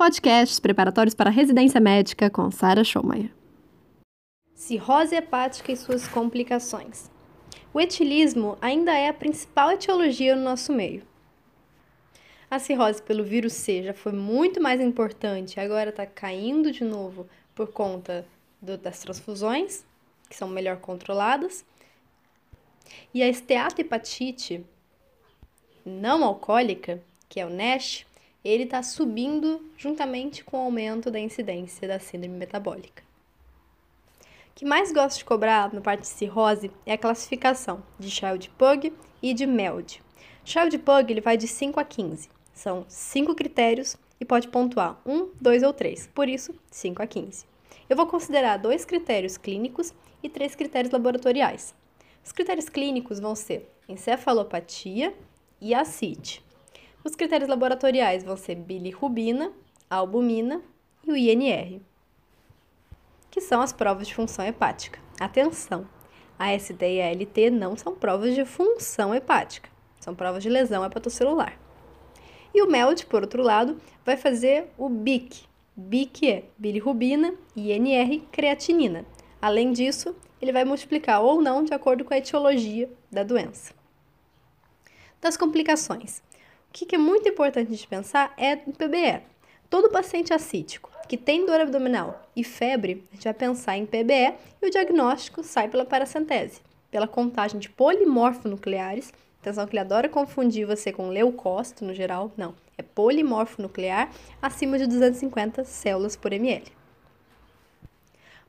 Podcasts preparatórios para residência médica com Sara Schomayer. Cirrose hepática e suas complicações. O etilismo ainda é a principal etiologia no nosso meio. A cirrose pelo vírus C já foi muito mais importante, agora está caindo de novo por conta do, das transfusões, que são melhor controladas. E a esteatohepatite não alcoólica, que é o NASH, ele está subindo juntamente com o aumento da incidência da síndrome metabólica. O que mais gosto de cobrar na parte de cirrose é a classificação de Child Pug e de MELD. Child Pug ele vai de 5 a 15. São cinco critérios e pode pontuar um, dois ou três, por isso 5 a 15. Eu vou considerar dois critérios clínicos e três critérios laboratoriais. Os critérios clínicos vão ser encefalopatia e ascite. Os critérios laboratoriais vão ser bilirrubina, albumina e o INR, que são as provas de função hepática. Atenção! A SD e a LT não são provas de função hepática, são provas de lesão hepatocelular. E o MELD, por outro lado, vai fazer o BIC. BIC é bilirrubina, INR, creatinina. Além disso, ele vai multiplicar ou não de acordo com a etiologia da doença. Das complicações. O que é muito importante de pensar é o PBE. Todo paciente assítico que tem dor abdominal e febre, a gente vai pensar em PBE e o diagnóstico sai pela paracentese, pela contagem de polimorfonucleares Atenção que ele adora confundir você com leucócito no geral. Não, é polimorfo nuclear acima de 250 células por ml.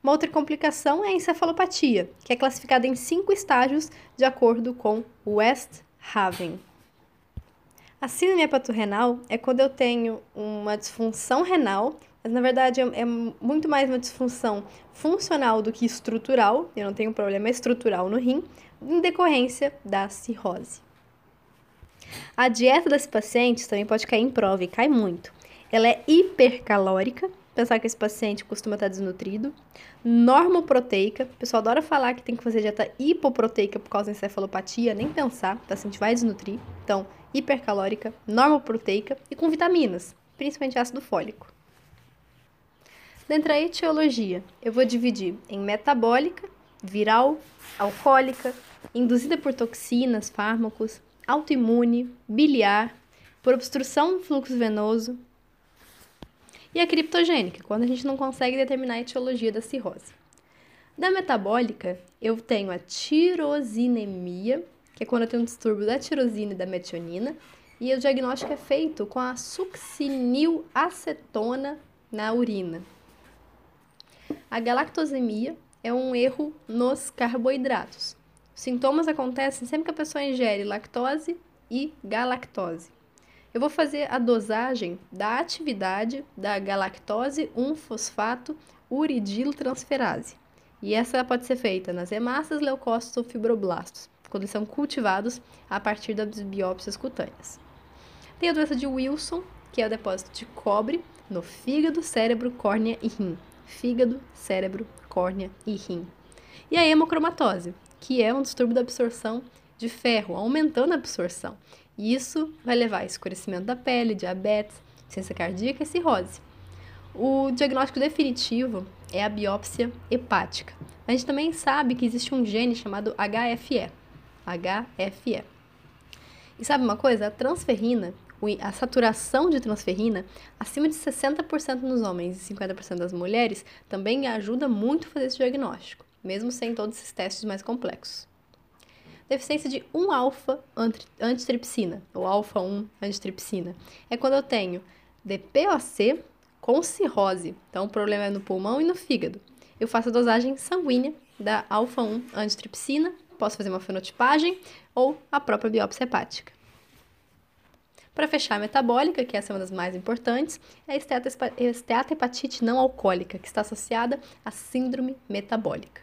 Uma outra complicação é a encefalopatia, que é classificada em cinco estágios de acordo com West Haven. A síndrome hepatorrenal é quando eu tenho uma disfunção renal, mas na verdade é, é muito mais uma disfunção funcional do que estrutural, eu não tenho problema estrutural no rim, em decorrência da cirrose. A dieta das pacientes também pode cair em prova e cai muito. Ela é hipercalórica, pensar que esse paciente costuma estar desnutrido. Normoproteica, o pessoal adora falar que tem que fazer dieta hipoproteica por causa da encefalopatia, nem pensar, o paciente vai desnutrir. Então, hipercalórica, normoproteica e com vitaminas, principalmente ácido fólico. Dentro da etiologia, eu vou dividir em metabólica, viral, alcoólica, induzida por toxinas, fármacos, autoimune, biliar, por obstrução do fluxo venoso e a criptogênica, quando a gente não consegue determinar a etiologia da cirrose. Da metabólica, eu tenho a tirosinemia, que é quando eu tenho um distúrbio da tirosina e da metionina, e o diagnóstico é feito com a succinilacetona na urina. A galactosemia é um erro nos carboidratos. Sintomas acontecem sempre que a pessoa ingere lactose e galactose. Eu vou fazer a dosagem da atividade da galactose 1-fosfato uridiltransferase. E essa pode ser feita nas hemácias, leucócitos ou fibroblastos, quando são cultivados a partir das biópsias cutâneas. Tem a doença de Wilson, que é o depósito de cobre no fígado, cérebro, córnea e rim. Fígado, cérebro, córnea e rim. E a hemocromatose, que é um distúrbio da absorção de ferro, aumentando a absorção. E isso vai levar a escurecimento da pele, diabetes, ciência cardíaca e cirrose. O diagnóstico definitivo é a biópsia hepática. A gente também sabe que existe um gene chamado HFE. HFE. E sabe uma coisa? A transferrina, a saturação de transferrina, acima de 60% nos homens e 50% das mulheres, também ajuda muito a fazer esse diagnóstico mesmo sem todos esses testes mais complexos. Deficiência de 1-alfa-antitripsina, ou alfa-1 antitripsina, é quando eu tenho DPOC com cirrose, então o problema é no pulmão e no fígado. Eu faço a dosagem sanguínea da alfa-1 antitripsina, posso fazer uma fenotipagem ou a própria biópsia hepática. Para fechar a metabólica, que essa é uma das mais importantes, é a esteatohepatite não alcoólica, que está associada à síndrome metabólica.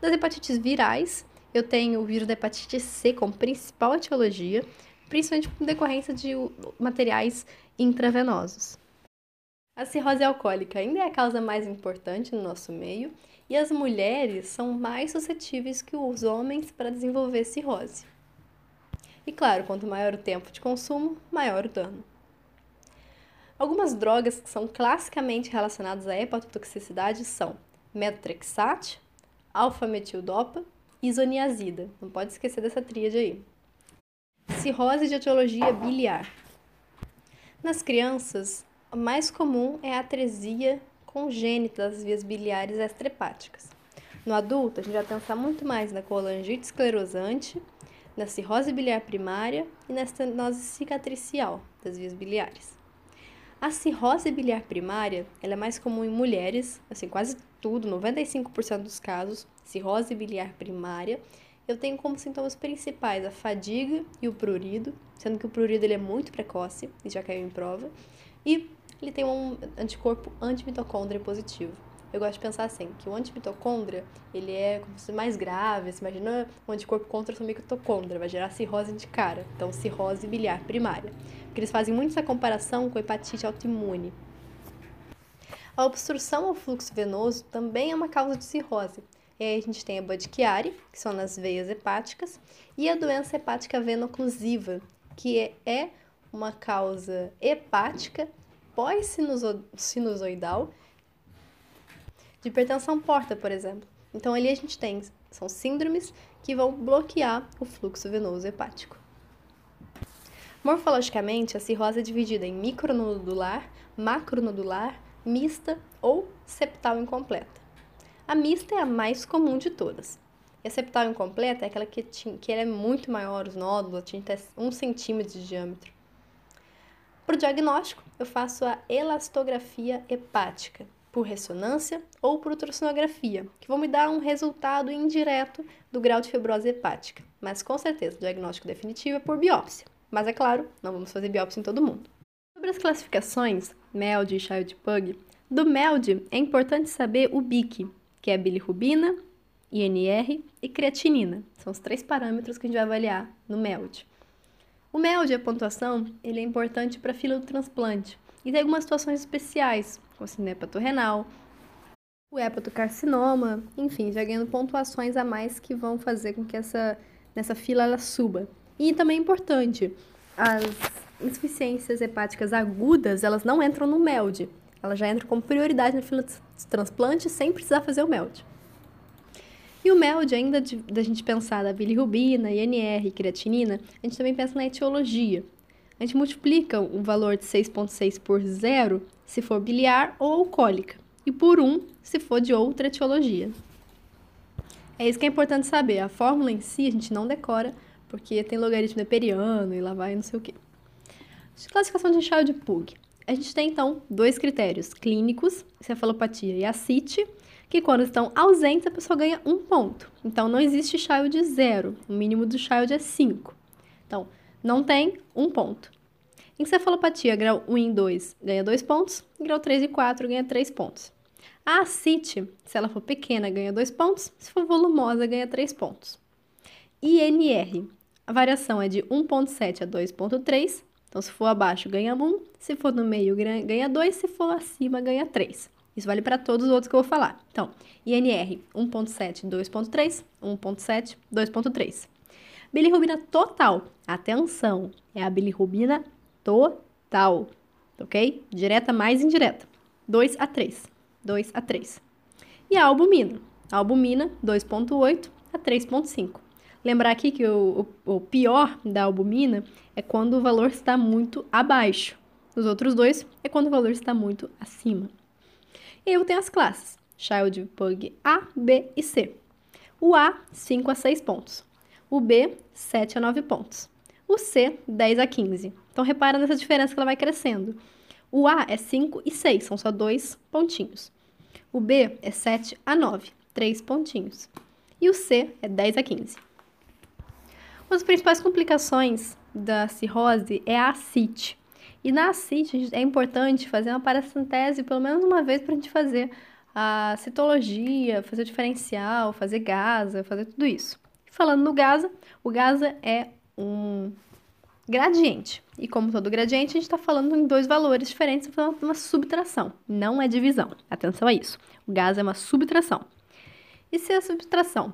Das hepatites virais, eu tenho o vírus da hepatite C como principal etiologia, principalmente por decorrência de materiais intravenosos. A cirrose alcoólica ainda é a causa mais importante no nosso meio e as mulheres são mais suscetíveis que os homens para desenvolver cirrose. E claro, quanto maior o tempo de consumo, maior o dano. Algumas drogas que são classicamente relacionadas à hepatotoxicidade são metotrexate, alfa-metildopa e isoniazida. Não pode esquecer dessa tríade aí. Cirrose de etiologia biliar. Nas crianças, mais comum é a atresia congênita das vias biliares extrahepáticas. No adulto, a gente vai pensar muito mais na colangite esclerosante, na cirrose biliar primária e na estenose cicatricial das vias biliares. A cirrose biliar primária ela é mais comum em mulheres, assim, quase tudo, 95% dos casos, cirrose biliar primária. Eu tenho como sintomas principais a fadiga e o prurido, sendo que o prurido ele é muito precoce e já caiu em prova, e ele tem um anticorpo antimitocôndria positivo. Eu gosto de pensar assim, que o antimitocôndria, ele é como se mais grave, você imagina um anticorpo contra sua mitocôndria, vai gerar cirrose de cara, então cirrose biliar primária. Porque eles fazem muito essa comparação com hepatite autoimune. A obstrução ao fluxo venoso também é uma causa de cirrose. E aí a gente tem a Budd-Chiari, que são nas veias hepáticas, e a doença hepática veno-oclusiva, que é uma causa hepática pós-sinusoidal de hipertensão porta, por exemplo. Então ali a gente tem são síndromes que vão bloquear o fluxo venoso hepático. Morfologicamente, a cirrose é dividida em micronodular, macronodular, mista ou septal incompleta. A mista é a mais comum de todas. E a septal incompleta é aquela que, que é muito maior, os nódulos atingem até 1 centímetro de diâmetro. Para o diagnóstico, eu faço a elastografia hepática, por ressonância ou por ultrassonografia, que vão me dar um resultado indireto do grau de fibrose hepática. Mas com certeza, o diagnóstico definitivo é por biópsia. Mas é claro, não vamos fazer biópsia em todo mundo. Sobre as classificações, MELD e Child-Pug, do MELD é importante saber o BIC, que é bilirrubina, INR e creatinina. São os três parâmetros que a gente vai avaliar no MELD. O MELD, a pontuação, ele é importante para fila do transplante, e tem algumas situações especiais, como assim, hepatorrenal, o hepatocarcinoma, enfim, já ganhando pontuações a mais que vão fazer com que essa nessa fila ela suba. E também é importante, as insuficiências hepáticas agudas, elas não entram no MELD. Elas já entram como prioridade na fila de transplante sem precisar fazer o MELD. E o MELD, ainda da gente pensar da bilirrubina, INR, creatinina, a gente também pensa na etiologia a gente multiplica o valor de 6,6 por zero se for biliar ou alcoólica, e por 1 se for de outra etiologia. É isso que é importante saber. A fórmula em si a gente não decora, porque tem logaritmo neperiano e lá vai não sei o quê. Classificação de Child-Pugh. A gente tem, então, dois critérios clínicos, cefalopatia e ascite, que quando estão ausentes a pessoa ganha um ponto. Então, não existe child zero. O mínimo do child é 5. Então, não tem um ponto. Encefalopatia grau 1 e 2 ganha 2 pontos, grau 3 e 4 ganha 3 pontos. A ascite, se ela for pequena, ganha 2 pontos, se for volumosa, ganha 3 pontos. INR, a variação é de 1.7 a 2.3, então se for abaixo ganha 1, se for no meio ganha 2, se for acima ganha 3. Isso vale para todos os outros que eu vou falar. Então, INR 1.7, 2.3, 1.7, 2.3. Bilirrubina total. Atenção, é a bilirrubina total, ok? Direta mais indireta. 2 a 3. 2 a 3. E a albumina. A albumina, 2,8 a 3,5. Lembrar aqui que o, o, o, pior da albumina é quando o valor está muito abaixo. Os outros dois é quando o valor está muito acima. E eu tenho as classes: Child Pug A, B e C. O A, 5 a 6 pontos o B, 7 a 9 pontos. O C, 10 a 15. Então, repara nessa diferença que ela vai crescendo. O A é 5 e 6, são só dois pontinhos. O B é 7 a 9, três pontinhos. E o C é 10 a 15. Uma das principais complicações da cirrose é a ascite. E na ascite é importante fazer uma paracentese pelo menos uma vez para a gente fazer a citologia, fazer o diferencial, fazer gasa, fazer tudo isso. Falando no Gaza, o Gaza é um gradiente. E como todo gradiente, a gente está falando em dois valores diferentes, falando de uma subtração, não é divisão. Atenção a isso. O Gaza é uma subtração. E se a subtração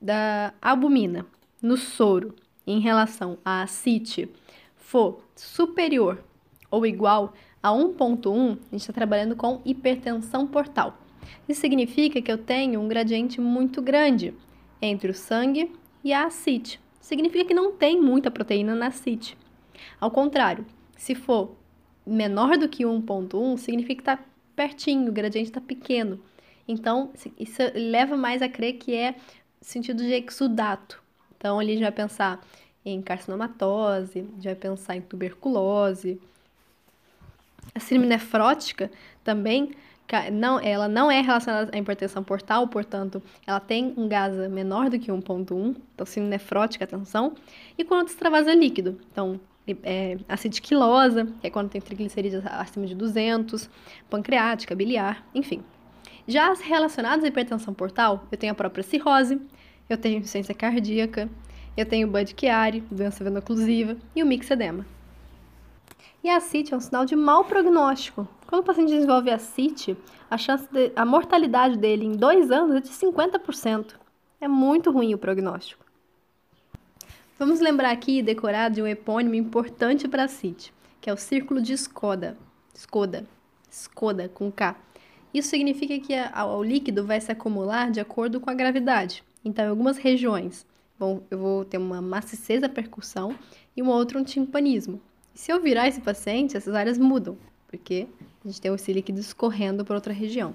da albumina no soro em relação à acite for superior ou igual A 1.1, a gente está trabalhando com hipertensão portal. Isso significa que eu tenho um gradiente muito grande entre o sangue e a ascite. Significa que não tem muita proteína na ascite. Ao contrário, se for menor do que 1.1, significa que está pertinho, o gradiente está pequeno. Então, isso leva mais a crer que é sentido de exudato. Então, ali a gente vai pensar em carcinomatose, a gente vai pensar em tuberculose. A síndrome nefrótica também não, ela não é relacionada à hipertensão portal, portanto, ela tem um GASA menor do que 1.1, então síndrome nefrótica, atenção, e quando extravasa líquido, então é, acidiquilosa, que é quando tem triglicerídeos acima de 200, pancreática, biliar, enfim. Já as relacionadas à hipertensão portal, eu tenho a própria cirrose, eu tenho insuficiência cardíaca, eu tenho Bud Chiari, doença veno-oclusiva, e o mixedema. E a CIT é um sinal de mau prognóstico. Quando o paciente desenvolve a CIT, a, chance de, a mortalidade dele em dois anos é de 50%. É muito ruim o prognóstico. Vamos lembrar aqui e decorar de um epônimo importante para a CIT, que é o círculo de Skoda. Skoda. Skoda, com K. Isso significa que o líquido vai se acumular de acordo com a gravidade. Então, em algumas regiões, bom, eu vou ter uma maciçez da percussão e uma outra um timpanismo. E se eu virar esse paciente, essas áreas mudam, porque a gente tem esse líquido escorrendo para outra região.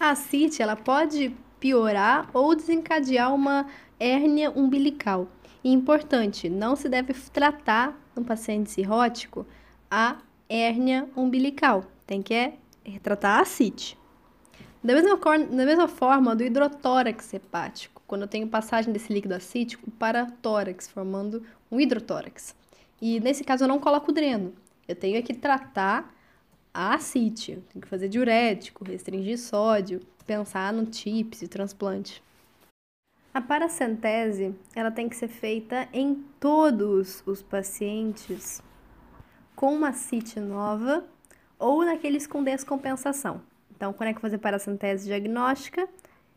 A ascite, ela pode piorar ou desencadear uma hérnia umbilical. E importante, não se deve tratar no paciente cirrótico a hérnia umbilical. Tem que é, tratar a ascite. Da mesma, da mesma forma do hidrotórax hepático, quando eu tenho passagem desse líquido acítico para tórax, formando um hidrotórax. E nesse caso eu não coloco dreno. Eu tenho que tratar a ascite, eu tenho que fazer diurético, restringir sódio, pensar no TIPS e transplante. A paracentese, ela tem que ser feita em todos os pacientes com uma CIT nova ou naqueles com descompensação. Então, quando é que fazer paracentese diagnóstica?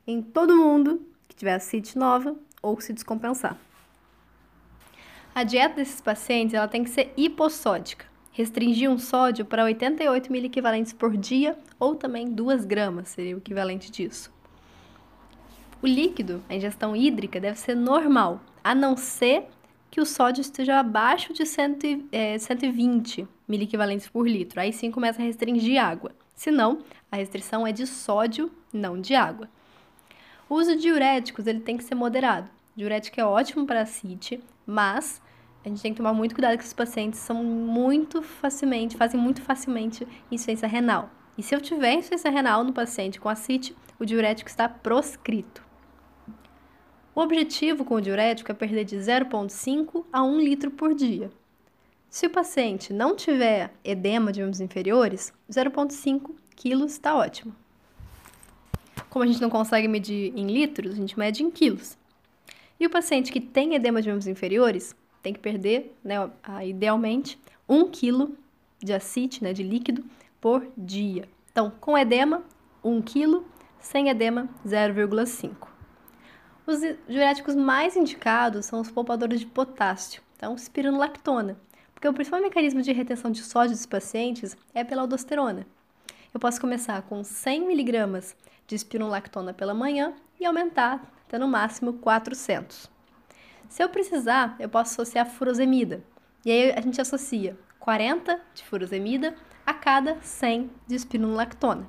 Em todo mundo que tiver a CIT nova ou se descompensar. A dieta desses pacientes ela tem que ser hipossódica. Restringir um sódio para 88 miliequivalentes por dia ou também 2 gramas seria o equivalente disso. O líquido, a ingestão hídrica, deve ser normal, a não ser que o sódio esteja abaixo de 100, é, 120 miliequivalentes por litro. Aí sim começa a restringir água. Se não, a restrição é de sódio, não de água. O uso de diuréticos ele tem que ser moderado. Diurético é ótimo para a CIT, mas a gente tem que tomar muito cuidado que os pacientes são muito facilmente, fazem muito facilmente insuficiência renal. E se eu tiver insuficiência renal no paciente com ascite, o diurético está proscrito. O objetivo com o diurético é perder de 0,5 a 1 litro por dia. Se o paciente não tiver edema de membros inferiores, 0,5 quilos está ótimo. Como a gente não consegue medir em litros, a gente mede em quilos. E o paciente que tem edema de membros inferiores tem que perder, né, idealmente, 1 kg de acite, né, de líquido, por dia. Então, com edema, 1 kg, sem edema, 0,5. Os diuréticos mais indicados são os poupadores de potássio, então espironolactona, porque o principal mecanismo de retenção de sódio dos pacientes é pela aldosterona. Eu posso começar com 100 mg de espironolactona pela manhã e aumentar até no máximo 400. Se eu precisar, eu posso associar furosemida. E aí a gente associa 40 de furosemida a cada 100 de espironolactona.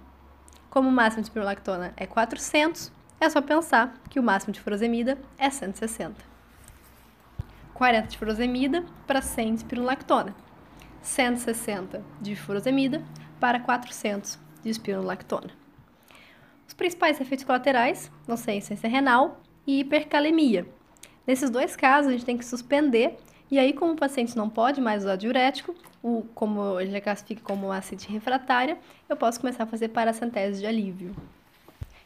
Como o máximo de espironolactona é 400, é só pensar que o máximo de furosemida é 160. 40 de furosemida para 100 de espironolactona. 160 de furosemida para 400 de espironolactona. Os principais efeitos colaterais vão ser insuficiência renal e hipercalemia. Nesses dois casos, a gente tem que suspender, e aí, como o paciente não pode mais usar diurético, o, como ele classifica como ácido refratária, eu posso começar a fazer paracentese de alívio.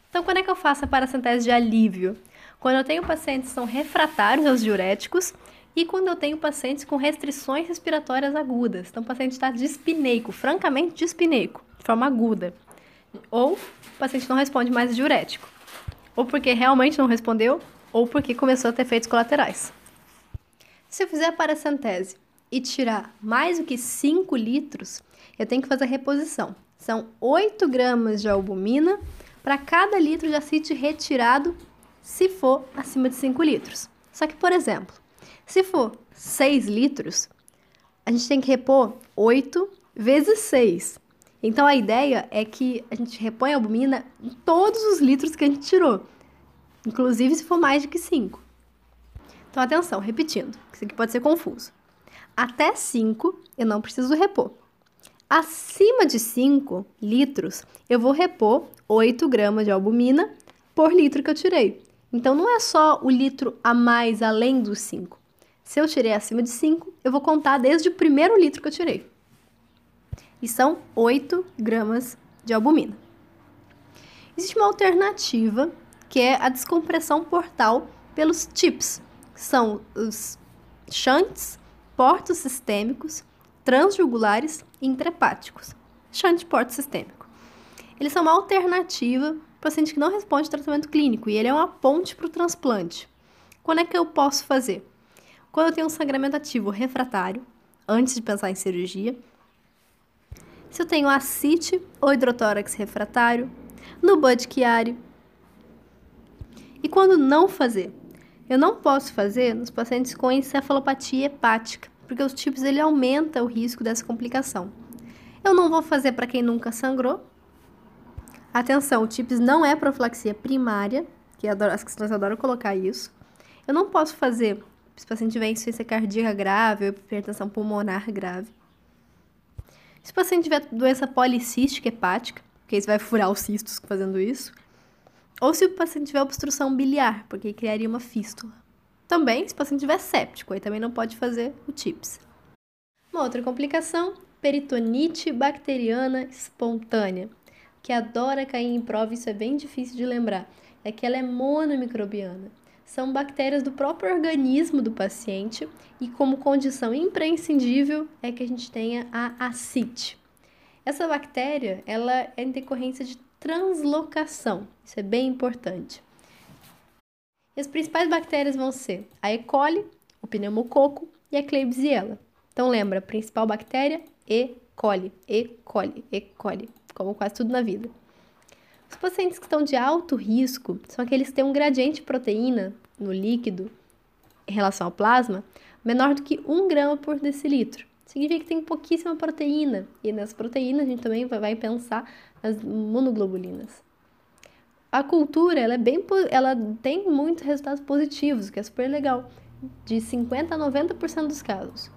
Então, quando é que eu faço a paracentese de alívio? Quando eu tenho pacientes que são refratários aos diuréticos e quando eu tenho pacientes com restrições respiratórias agudas. Então, o paciente está dispineico, francamente dispineico, de forma aguda ou o paciente não responde mais diurético, ou porque realmente não respondeu, ou porque começou a ter efeitos colaterais. Se eu fizer a paracentese e tirar mais do que 5 litros, eu tenho que fazer a reposição. São 8 gramas de albumina para cada litro de acite retirado, se for acima de 5 litros. Só que, por exemplo, se for 6 litros, a gente tem que repor 8 vezes 6. Então a ideia é que a gente repõe a albumina em todos os litros que a gente tirou, inclusive se for mais de que 5. Então atenção, repetindo, isso aqui pode ser confuso. Até 5 eu não preciso repor. Acima de 5 litros, eu vou repor 8 gramas de albumina por litro que eu tirei. Então não é só o litro a mais além dos 5. Se eu tirei acima de 5, eu vou contar desde o primeiro litro que eu tirei. E são 8 gramas de albumina. Existe uma alternativa que é a descompressão portal pelos TIPS, que são os shunts portos sistêmicos, transjugulares e intrahepáticos. Shunt porto sistêmico. Eles são uma alternativa para o paciente que não responde ao tratamento clínico e ele é uma ponte para o transplante. Quando é que eu posso fazer? Quando eu tenho um sangramento ativo refratário, antes de pensar em cirurgia. Se eu tenho ascite ou hidrotórax refratário, no Bud Chiari. E quando não fazer? Eu não posso fazer nos pacientes com encefalopatia hepática, porque os TIPS ele aumenta o risco dessa complicação. Eu não vou fazer para quem nunca sangrou. Atenção, o TIPS não é profilaxia primária, que as questões adoram colocar isso. Eu não posso fazer se o paciente tiver insuficiência cardíaca grave ou hipertensão pulmonar grave. Se o paciente tiver doença policística hepática, porque você vai furar os cistos fazendo isso, ou se o paciente tiver obstrução biliar, porque criaria uma fístula. Também, se o paciente tiver séptico, aí também não pode fazer o TIPS. Uma outra complicação, peritonite bacteriana espontânea, que adora cair em prova, isso é bem difícil de lembrar, é que ela é monomicrobiana. São bactérias do próprio organismo do paciente e como condição imprescindível é que a gente tenha a ascite. Essa bactéria, ela é em decorrência de translocação. Isso é bem importante. E as principais bactérias vão ser a E. coli, o pneumococo e a Klebsiella. Então lembra, principal bactéria E. coli, E. coli, E. coli, como quase tudo na vida. Os pacientes que estão de alto risco são aqueles que têm um gradiente de proteína no líquido em relação ao plasma menor do que 1 grama por decilitro. Significa que tem pouquíssima proteína. E nas proteínas a gente também vai pensar as monoglobulinas. A cultura, ela é bem ela tem muitos resultados positivos, que é super legal, de 50 a 90% dos casos.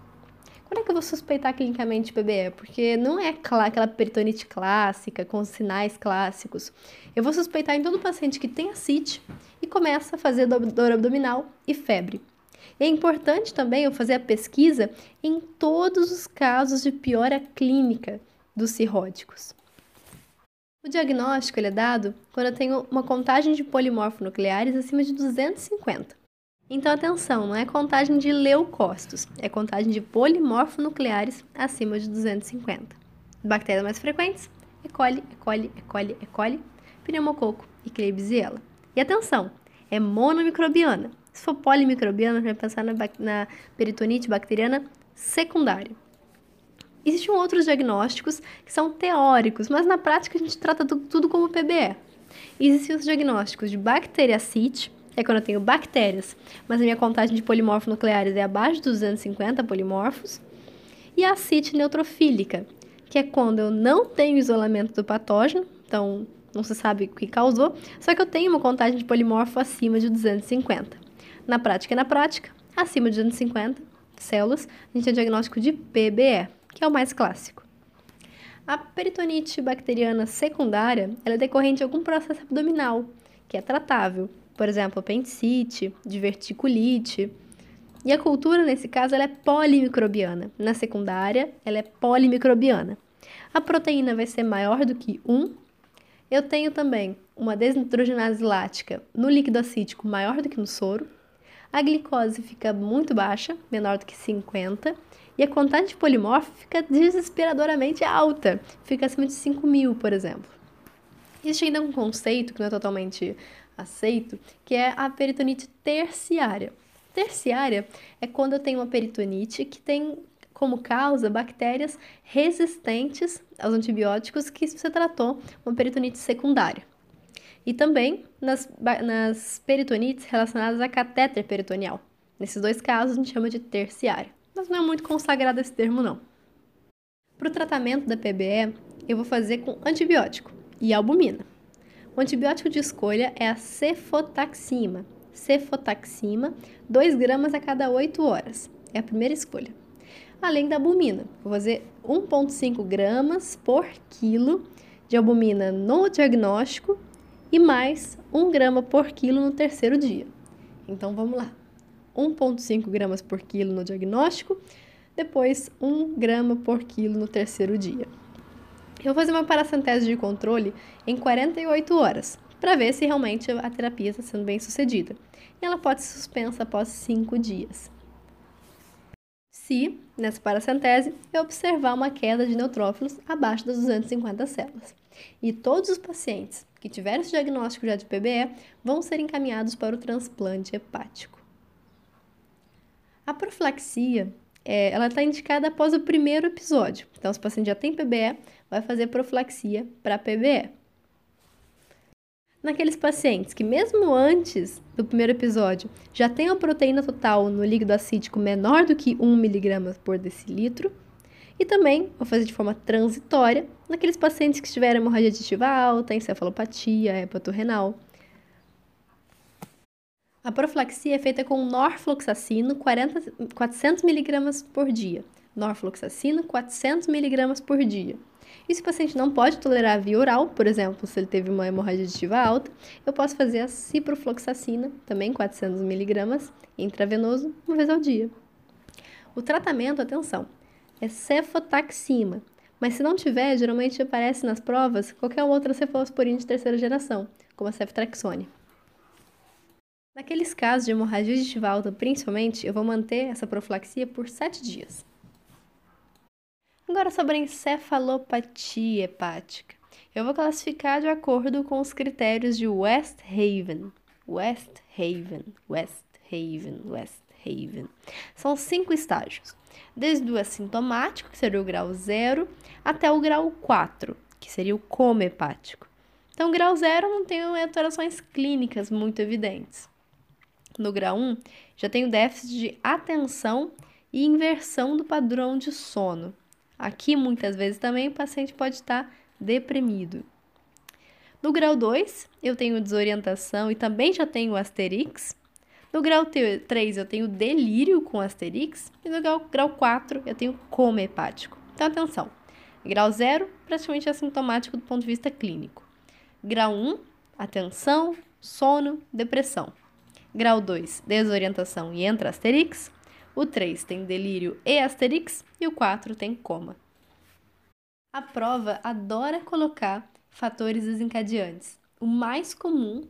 Quando é que eu vou suspeitar clinicamente PBE? Porque não é aquela peritonite clássica, com sinais clássicos. Eu vou suspeitar em todo paciente que tem ascite e começa a fazer dor abdominal e febre. É importante também eu fazer a pesquisa em todos os casos de piora clínica dos cirróticos. O diagnóstico é dado quando eu tenho uma contagem de polimorfonucleares acima de 250. Então, atenção, não é contagem de leucócitos, é contagem de polimorfonucleares acima de 250. Bactérias mais frequentes, E. coli, E. coli, E. coli, E. coli, pneumococo e Klebsiella. E atenção, é monomicrobiana. Se for polimicrobiana, a gente vai pensar na, na peritonite bacteriana secundária. Existem outros diagnósticos que são teóricos, mas na prática a gente trata tudo como PBE. Existem os diagnósticos de bacteriacite, é quando eu tenho bactérias, mas a minha contagem de polimorfos nucleares é abaixo de 250 polimorfos, e a acite neutrofílica, que é quando eu não tenho isolamento do patógeno, então não se sabe o que causou, só que eu tenho uma contagem de polimorfo acima de 250. Na prática na prática, acima de 250 células, a gente tem diagnóstico de PBE que é o mais clássico. A peritonite bacteriana secundária é decorrente de algum processo abdominal, que é tratável, por exemplo, apendicite, diverticulite. E a cultura, nesse caso, ela é polimicrobiana. Na secundária, ela é polimicrobiana. A proteína vai ser maior do que 1. Eu tenho também uma desnitrogenase lática no líquido acítico maior do que no soro. A glicose fica muito baixa, menor do que 50 e a contagem de polimorfo fica desesperadoramente alta, fica acima de 5 mil, por exemplo. Existe ainda um conceito que não é totalmente aceito, que é a peritonite terciária. Terciária é quando eu tenho uma peritonite que tem como causa bactérias resistentes aos antibióticos que você tratou uma peritonite secundária. E também nas, nas peritonites relacionadas a catéter peritoneal. Nesses dois casos, a gente chama de terciário. Mas não é muito consagrado esse termo, não. Para o tratamento da PBE, eu vou fazer com antibiótico e albumina. O antibiótico de escolha é a cefotaxima. Cefotaxima, 2 gramas a cada 8 horas. É a primeira escolha. Além da albumina, vou fazer 1,5 gramas por quilo de albumina no diagnóstico e mais 1 grama por quilo no terceiro dia. Então vamos lá. 1,5 gramas por quilo no diagnóstico, depois 1 grama por quilo no terceiro dia. Eu vou fazer uma paracentese de controle em 48 horas, para ver se realmente a terapia está sendo bem sucedida. E ela pode ser suspensa após 5 dias. Se, nessa paracentese, eu observar uma queda de neutrófilos abaixo das 250 células. E todos os pacientes que tiverem esse diagnóstico já de PBE vão ser encaminhados para o transplante hepático. A profilaxia é, ela está indicada após o primeiro episódio. Então, se o paciente já tem PBE, vai fazer profilaxia para PBE. Naqueles pacientes que, mesmo antes do primeiro episódio, já tem a proteína total no líquido acítico menor do que 1 mg por decilitro, e também vou fazer de forma transitória naqueles pacientes que tiveram hemorragia digestiva alta, encefalopatia, hepatorrenal. A profilaxia é feita com norfloxacino 40, 400 mg por dia. Norfloxacino 400 mg por dia. E se o paciente não pode tolerar a via oral, por exemplo, se ele teve uma hemorragia digestiva alta, eu posso fazer a ciprofloxacina, também 400 mg, intravenoso, uma vez ao dia. O tratamento, atenção, é cefotaxima, mas se não tiver, geralmente aparece nas provas qualquer outra cefalosporina de terceira geração, como a ceftraxone. Naqueles casos de hemorragia digestiva alta, principalmente, eu vou manter essa profilaxia por 7 dias. Agora sobre a encefalopatia hepática. Eu vou classificar de acordo com os critérios de West Haven. West Haven, West Haven, West Haven. São cinco estágios, desde o assintomático, que seria o grau 0, até o grau 4, que seria o coma hepático. Então, grau 0 não tem alterações clínicas muito evidentes. No grau 1, já tenho déficit de atenção e inversão do padrão de sono. Aqui, muitas vezes, também o paciente pode estar deprimido. No grau 2, eu tenho desorientação e também já tenho asterix. No grau 3, eu tenho delírio com asterix. E no grau, grau 4, eu tenho coma hepático. Então, atenção. Grau 0, praticamente assintomático do ponto de vista clínico. Grau 1, atenção, sono, depressão. Grau 2, desorientação e entra asterix. O 3 tem delírio e asterix. E o 4 tem coma. A prova adora colocar fatores desencadeantes. O mais comum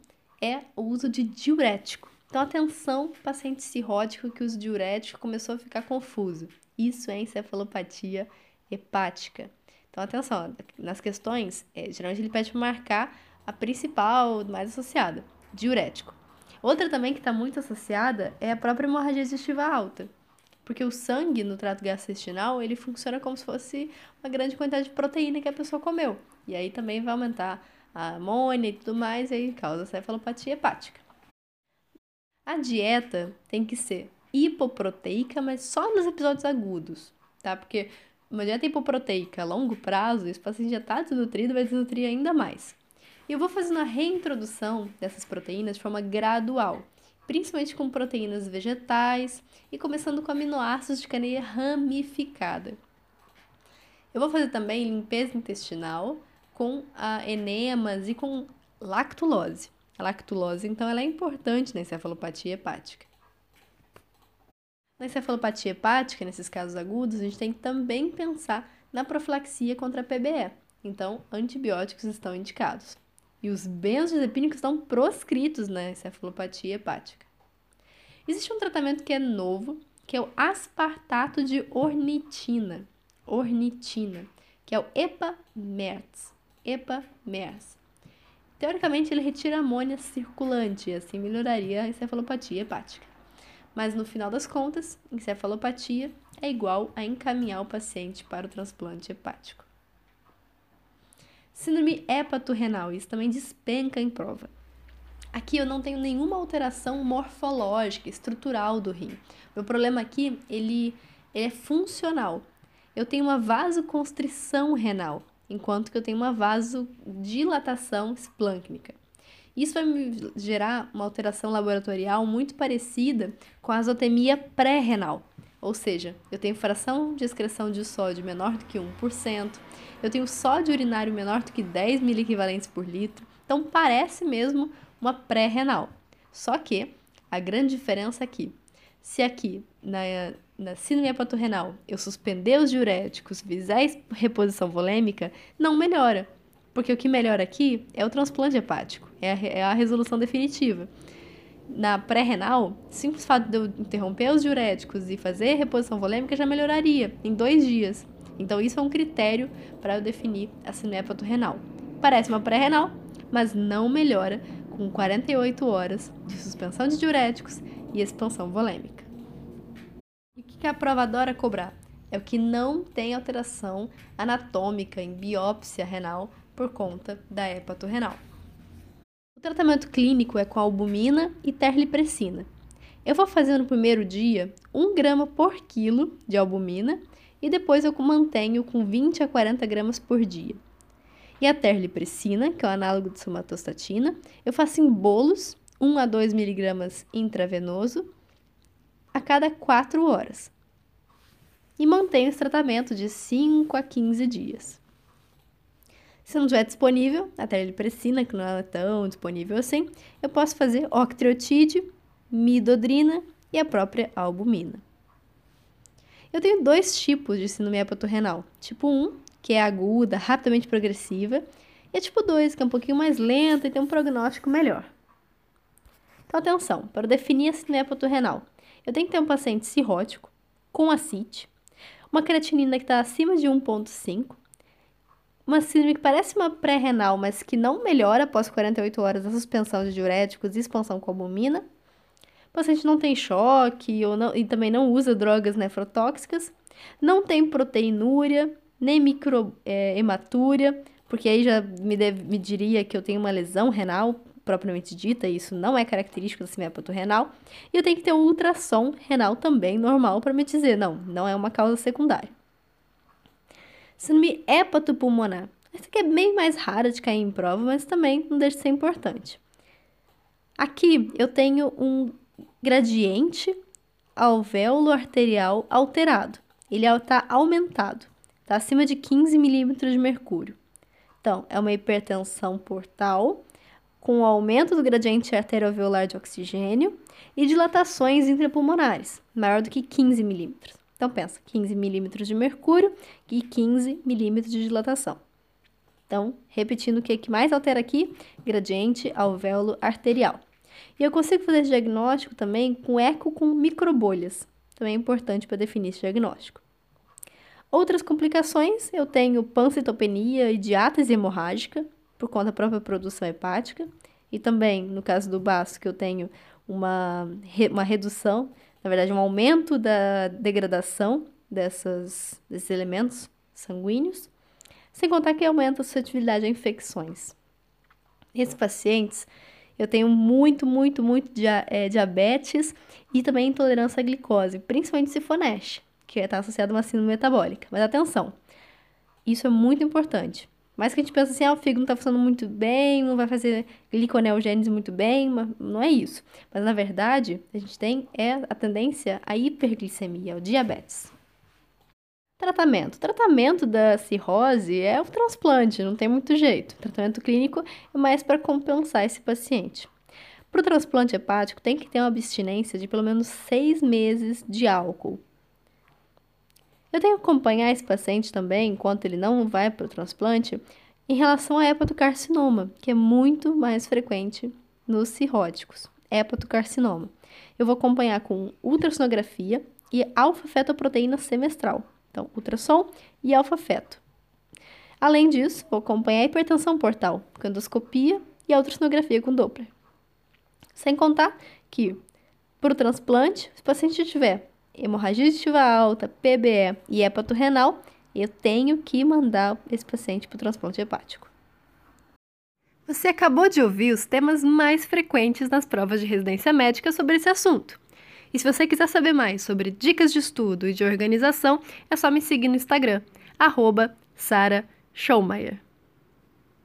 é o uso de diurético. Então, atenção, paciente cirrótico que usa diurético começou a ficar confuso. Isso é encefalopatia hepática. Então, atenção, nas questões, é, geralmente ele pede para marcar a principal, mais associada, diurético. Outra também que está muito associada é a própria hemorragia digestiva alta. Porque o sangue no trato gastrointestinal, ele funciona como se fosse uma grande quantidade de proteína que a pessoa comeu. E aí também vai aumentar a amônia e tudo mais, e aí causa cefalopatia hepática. A dieta tem que ser hipoproteica, mas só nos episódios agudos, tá? Porque uma dieta hipoproteica a longo prazo, esse paciente já está desnutrido, vai desnutrir ainda mais. E eu vou fazendo a reintrodução dessas proteínas de forma gradual, principalmente com proteínas vegetais e começando com aminoácidos de cadeia ramificada. Eu vou fazer também limpeza intestinal com a enemas e com lactulose. A lactulose, então, ela é importante na encefalopatia hepática. Na encefalopatia hepática, nesses casos agudos, a gente tem que também pensar na profilaxia contra a PBE. Então, antibióticos estão indicados e os benzodiazepínicos estão proscritos na encefalopatia hepática. Existe um tratamento que é novo, que é o aspartato de ornitina, ornitina, que é o EPA-MERS, EPA-MERS. Teoricamente, ele retira amônia circulante e assim melhoraria a encefalopatia hepática. Mas no final das contas, encefalopatia é igual a encaminhar o paciente para o transplante hepático. Síndrome hepato-renal, isso também despenca em prova. Aqui eu não tenho nenhuma alteração morfológica, estrutural do rim. Meu problema aqui, ele, ele é funcional. Eu tenho uma vasoconstrição renal, enquanto que eu tenho uma vasodilatação esplâncnica. Isso vai me gerar uma alteração laboratorial muito parecida com a azotemia pré-renal. Ou seja, eu tenho fração de excreção de sódio menor do que 1%, eu tenho sódio urinário menor do que 10 miliequivalentes por litro, então parece mesmo uma pré-renal. Só que a grande diferença aqui, se aqui na, na síndrome hepatorrenal eu suspender os diuréticos, visar a reposição volêmica, não melhora. Porque o que melhora aqui é o transplante hepático, é a, é a resolução definitiva. Na pré-renal, simples fato de eu interromper os diuréticos e fazer reposição volêmica já melhoraria em dois dias. Então, isso é um critério para eu definir a síndrome hepatorrenal. Parece uma pré-renal, mas não melhora com 48 horas de suspensão de diuréticos e expansão volêmica. E o que a prova adora cobrar? É o que não tem alteração anatômica em biópsia renal por conta da hepatorrenal. O tratamento clínico é com albumina e terlipressina. Eu vou fazer no primeiro dia 1 grama por quilo de albumina e depois eu mantenho com 20 a 40 gramas por dia. E a terlipressina, que é o análogo de somatostatina, eu faço em bolos, 1 a 2 miligramas intravenoso, a cada 4 horas. E mantenho esse tratamento de 5 a 15 dias. Se não estiver disponível, a terlipressina, que não é tão disponível assim, eu posso fazer octreotide, midodrina e a própria albumina. Eu tenho dois tipos de síndrome hepatorrenal. Tipo 1, que é aguda, rapidamente progressiva, e a tipo 2, que é um pouquinho mais lenta e tem um prognóstico melhor. Então, atenção, para definir a síndrome hepatorrenal, eu tenho que ter um paciente cirrótico, com acite, uma creatinina que está acima de 1,5, uma síndrome que parece uma pré-renal, mas que não melhora após 48 horas da suspensão de diuréticos e expansão com albumina. O paciente não tem choque ou não, e também não usa drogas nefrotóxicas. Não tem proteinúria, nem microhematúria, é, porque aí já me, deve, me diria que eu tenho uma lesão renal propriamente dita, e isso não é característico da síndrome renal. E eu tenho que ter um ultrassom renal também normal para me dizer, não, não é uma causa secundária. Síndrome hepatopulmonar. Essa aqui é bem mais rara de cair em prova, mas também não deixa de ser importante. Aqui eu tenho um gradiente alvéolo arterial alterado. Ele está aumentado, está acima de 15 milímetros de mercúrio. Então, é uma hipertensão portal com aumento do gradiente arterioalveolar de oxigênio e dilatações intrapulmonares, maior do que 15 milímetros. Então, pensa, 15 milímetros de mercúrio e 15 milímetros de dilatação. Então, repetindo o que, é que mais altera aqui, gradiente alvéolo arterial. E eu consigo fazer esse diagnóstico também com eco com microbolhas. Também é importante para definir esse diagnóstico. Outras complicações, eu tenho pancitopenia e diátese hemorrágica, por conta da própria produção hepática. E também, no caso do baço, que eu tenho uma, uma redução na verdade, um aumento da degradação dessas, desses elementos sanguíneos, sem contar que aumenta a suscetibilidade a infecções. Esses pacientes, eu tenho muito, muito, muito dia, é, diabetes e também intolerância à glicose, principalmente se for NASH, que está associado a uma síndrome metabólica. Mas atenção, isso é muito importante. Mas que a gente pensa assim, ah, o fígado não está funcionando muito bem, não vai fazer gliconeogênese muito bem, mas não é isso. Mas na verdade, a gente tem é a tendência à hiperglicemia, ao diabetes. Tratamento. O tratamento da cirrose é o transplante, não tem muito jeito. O tratamento clínico é mais para compensar esse paciente. Para o transplante hepático, tem que ter uma abstinência de pelo menos seis meses de álcool eu tenho que acompanhar esse paciente também, enquanto ele não vai para o transplante, em relação ao hepatocarcinoma, que é muito mais frequente nos cirróticos. Hepatocarcinoma. Eu vou acompanhar com ultrassonografia e alfa-fetoproteína semestral. Então, ultrassom e alfa-feto. Além disso, vou acompanhar a hipertensão portal, com endoscopia e a ultrassonografia com Doppler. Sem contar que Para o transplante, se o paciente tiver hemorragia digestiva alta, PBE e hepato renal, eu tenho que mandar esse paciente para o transplante hepático. Você acabou de ouvir os temas mais frequentes nas provas de residência médica sobre esse assunto. E se você quiser saber mais sobre dicas de estudo e de organização, é só me seguir no Instagram, arroba.